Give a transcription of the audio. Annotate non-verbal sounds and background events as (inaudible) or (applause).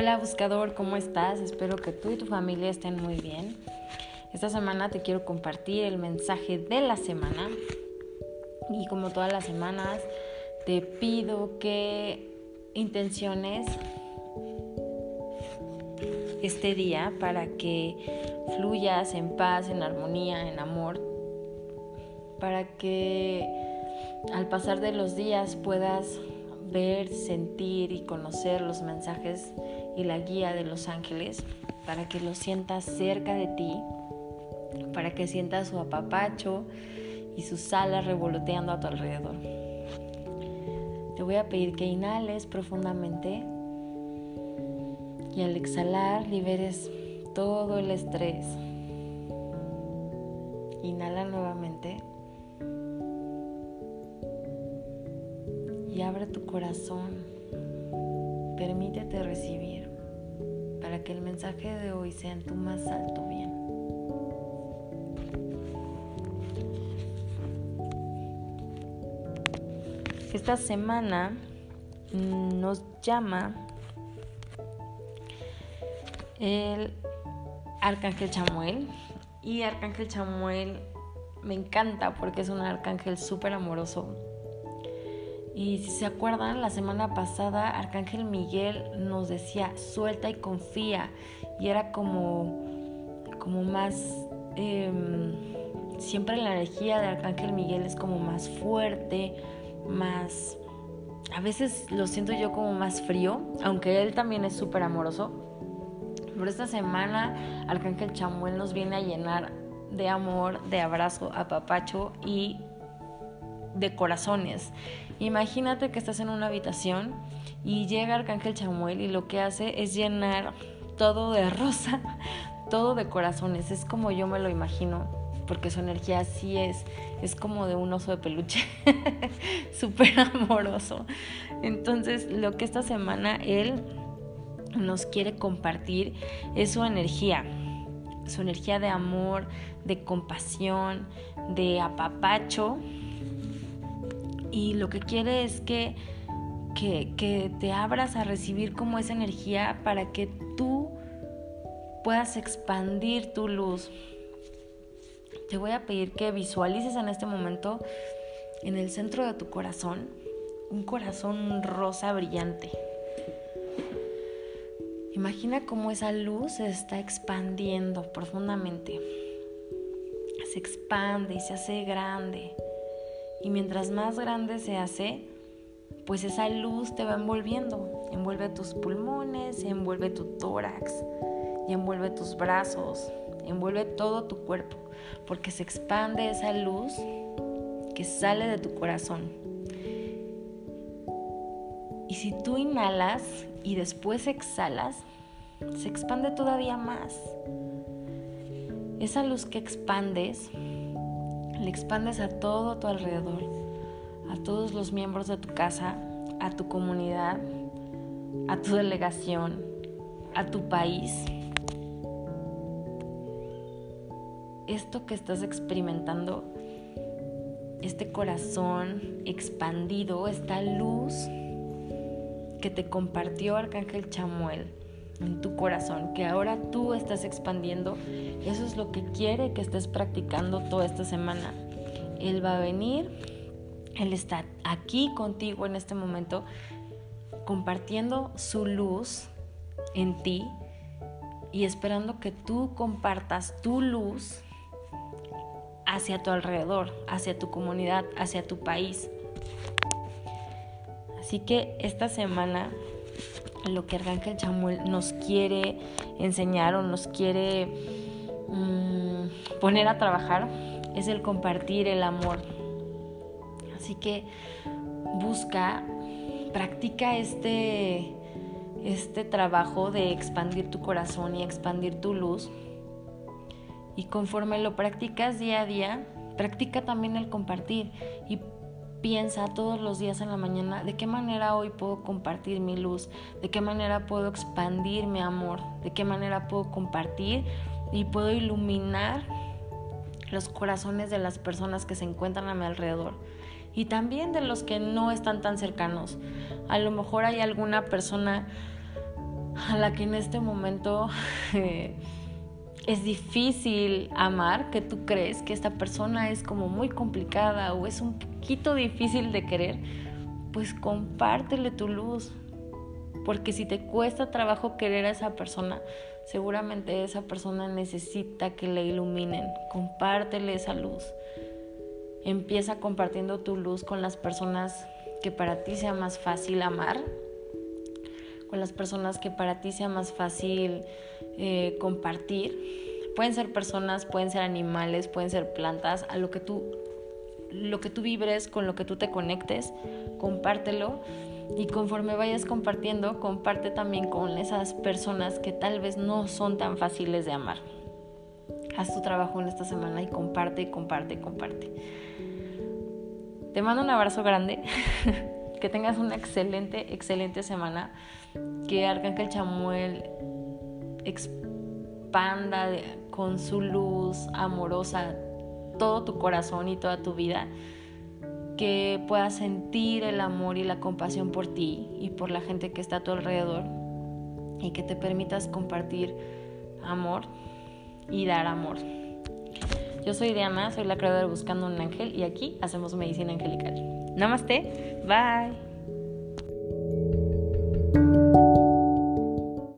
Hola buscador, ¿cómo estás? Espero que tú y tu familia estén muy bien. Esta semana te quiero compartir el mensaje de la semana y como todas las semanas te pido que intenciones este día para que fluyas en paz, en armonía, en amor, para que al pasar de los días puedas ver, sentir y conocer los mensajes y la guía de los ángeles para que los sientas cerca de ti, para que sientas su apapacho y sus alas revoloteando a tu alrededor. Te voy a pedir que inhales profundamente y al exhalar liberes todo el estrés. Inhala nuevamente. y abre tu corazón. Permítete recibir para que el mensaje de hoy sea en tu más alto bien. Esta semana nos llama el Arcángel Chamuel y Arcángel Chamuel me encanta porque es un arcángel súper amoroso y si se acuerdan, la semana pasada Arcángel Miguel nos decía, suelta y confía. Y era como, como más... Em, siempre la energía de Arcángel Miguel es como más fuerte, más... A veces lo siento yo como más frío, aunque él también es súper amoroso. Pero esta semana Arcángel Chamuel nos viene a llenar de amor, de abrazo, apapacho y de corazones. Imagínate que estás en una habitación y llega Arcángel Chamuel y lo que hace es llenar todo de rosa, (laughs) todo de corazones. Es como yo me lo imagino, porque su energía así es, es como de un oso de peluche, (laughs) súper amoroso. Entonces, lo que esta semana él nos quiere compartir es su energía, su energía de amor, de compasión, de apapacho y lo que quiere es que, que, te abras a recibir como esa energía para que tú puedas expandir tu luz. Te voy a pedir que visualices en este momento en el centro de tu corazón un corazón rosa brillante. Imagina cómo esa luz se está expandiendo profundamente. Se expande y se hace grande. Y mientras más grande se hace, pues esa luz te va envolviendo. Envuelve tus pulmones, envuelve tu tórax, y envuelve tus brazos, envuelve todo tu cuerpo, porque se expande esa luz que sale de tu corazón. Y si tú inhalas y después exhalas, se expande todavía más. Esa luz que expandes le expandes a todo tu alrededor, a todos los miembros de tu casa, a tu comunidad, a tu delegación, a tu país. Esto que estás experimentando, este corazón expandido, esta luz que te compartió Arcángel Chamuel en tu corazón, que ahora tú estás expandiendo, eso es lo que quiere que estés practicando toda esta semana. Él va a venir, Él está aquí contigo en este momento, compartiendo su luz en ti y esperando que tú compartas tu luz hacia tu alrededor, hacia tu comunidad, hacia tu país. Así que esta semana lo que Arcángel Chamuel nos quiere enseñar o nos quiere mm, poner a trabajar es el compartir el amor. Así que busca, practica este, este trabajo de expandir tu corazón y expandir tu luz. Y conforme lo practicas día a día, practica también el compartir y piensa todos los días en la mañana de qué manera hoy puedo compartir mi luz, de qué manera puedo expandir mi amor, de qué manera puedo compartir y puedo iluminar los corazones de las personas que se encuentran a mi alrededor y también de los que no están tan cercanos. A lo mejor hay alguna persona a la que en este momento (laughs) es difícil amar, que tú crees que esta persona es como muy complicada o es un poquito difícil de querer, pues compártele tu luz. Porque si te cuesta trabajo querer a esa persona, seguramente esa persona necesita que le iluminen. Compártele esa luz. Empieza compartiendo tu luz con las personas que para ti sea más fácil amar, con las personas que para ti sea más fácil eh, compartir. Pueden ser personas, pueden ser animales, pueden ser plantas, a lo que tú lo que tú vibres, con lo que tú te conectes, compártelo y conforme vayas compartiendo, comparte también con esas personas que tal vez no son tan fáciles de amar. Haz tu trabajo en esta semana y comparte, comparte, comparte. Te mando un abrazo grande. (laughs) que tengas una excelente, excelente semana. Que Arcángel Chamuel expanda con su luz amorosa todo tu corazón y toda tu vida. Que puedas sentir el amor y la compasión por ti y por la gente que está a tu alrededor. Y que te permitas compartir amor y dar amor. Yo soy Diana, soy la creadora de Buscando un Ángel y aquí hacemos medicina angelical. Namaste, bye.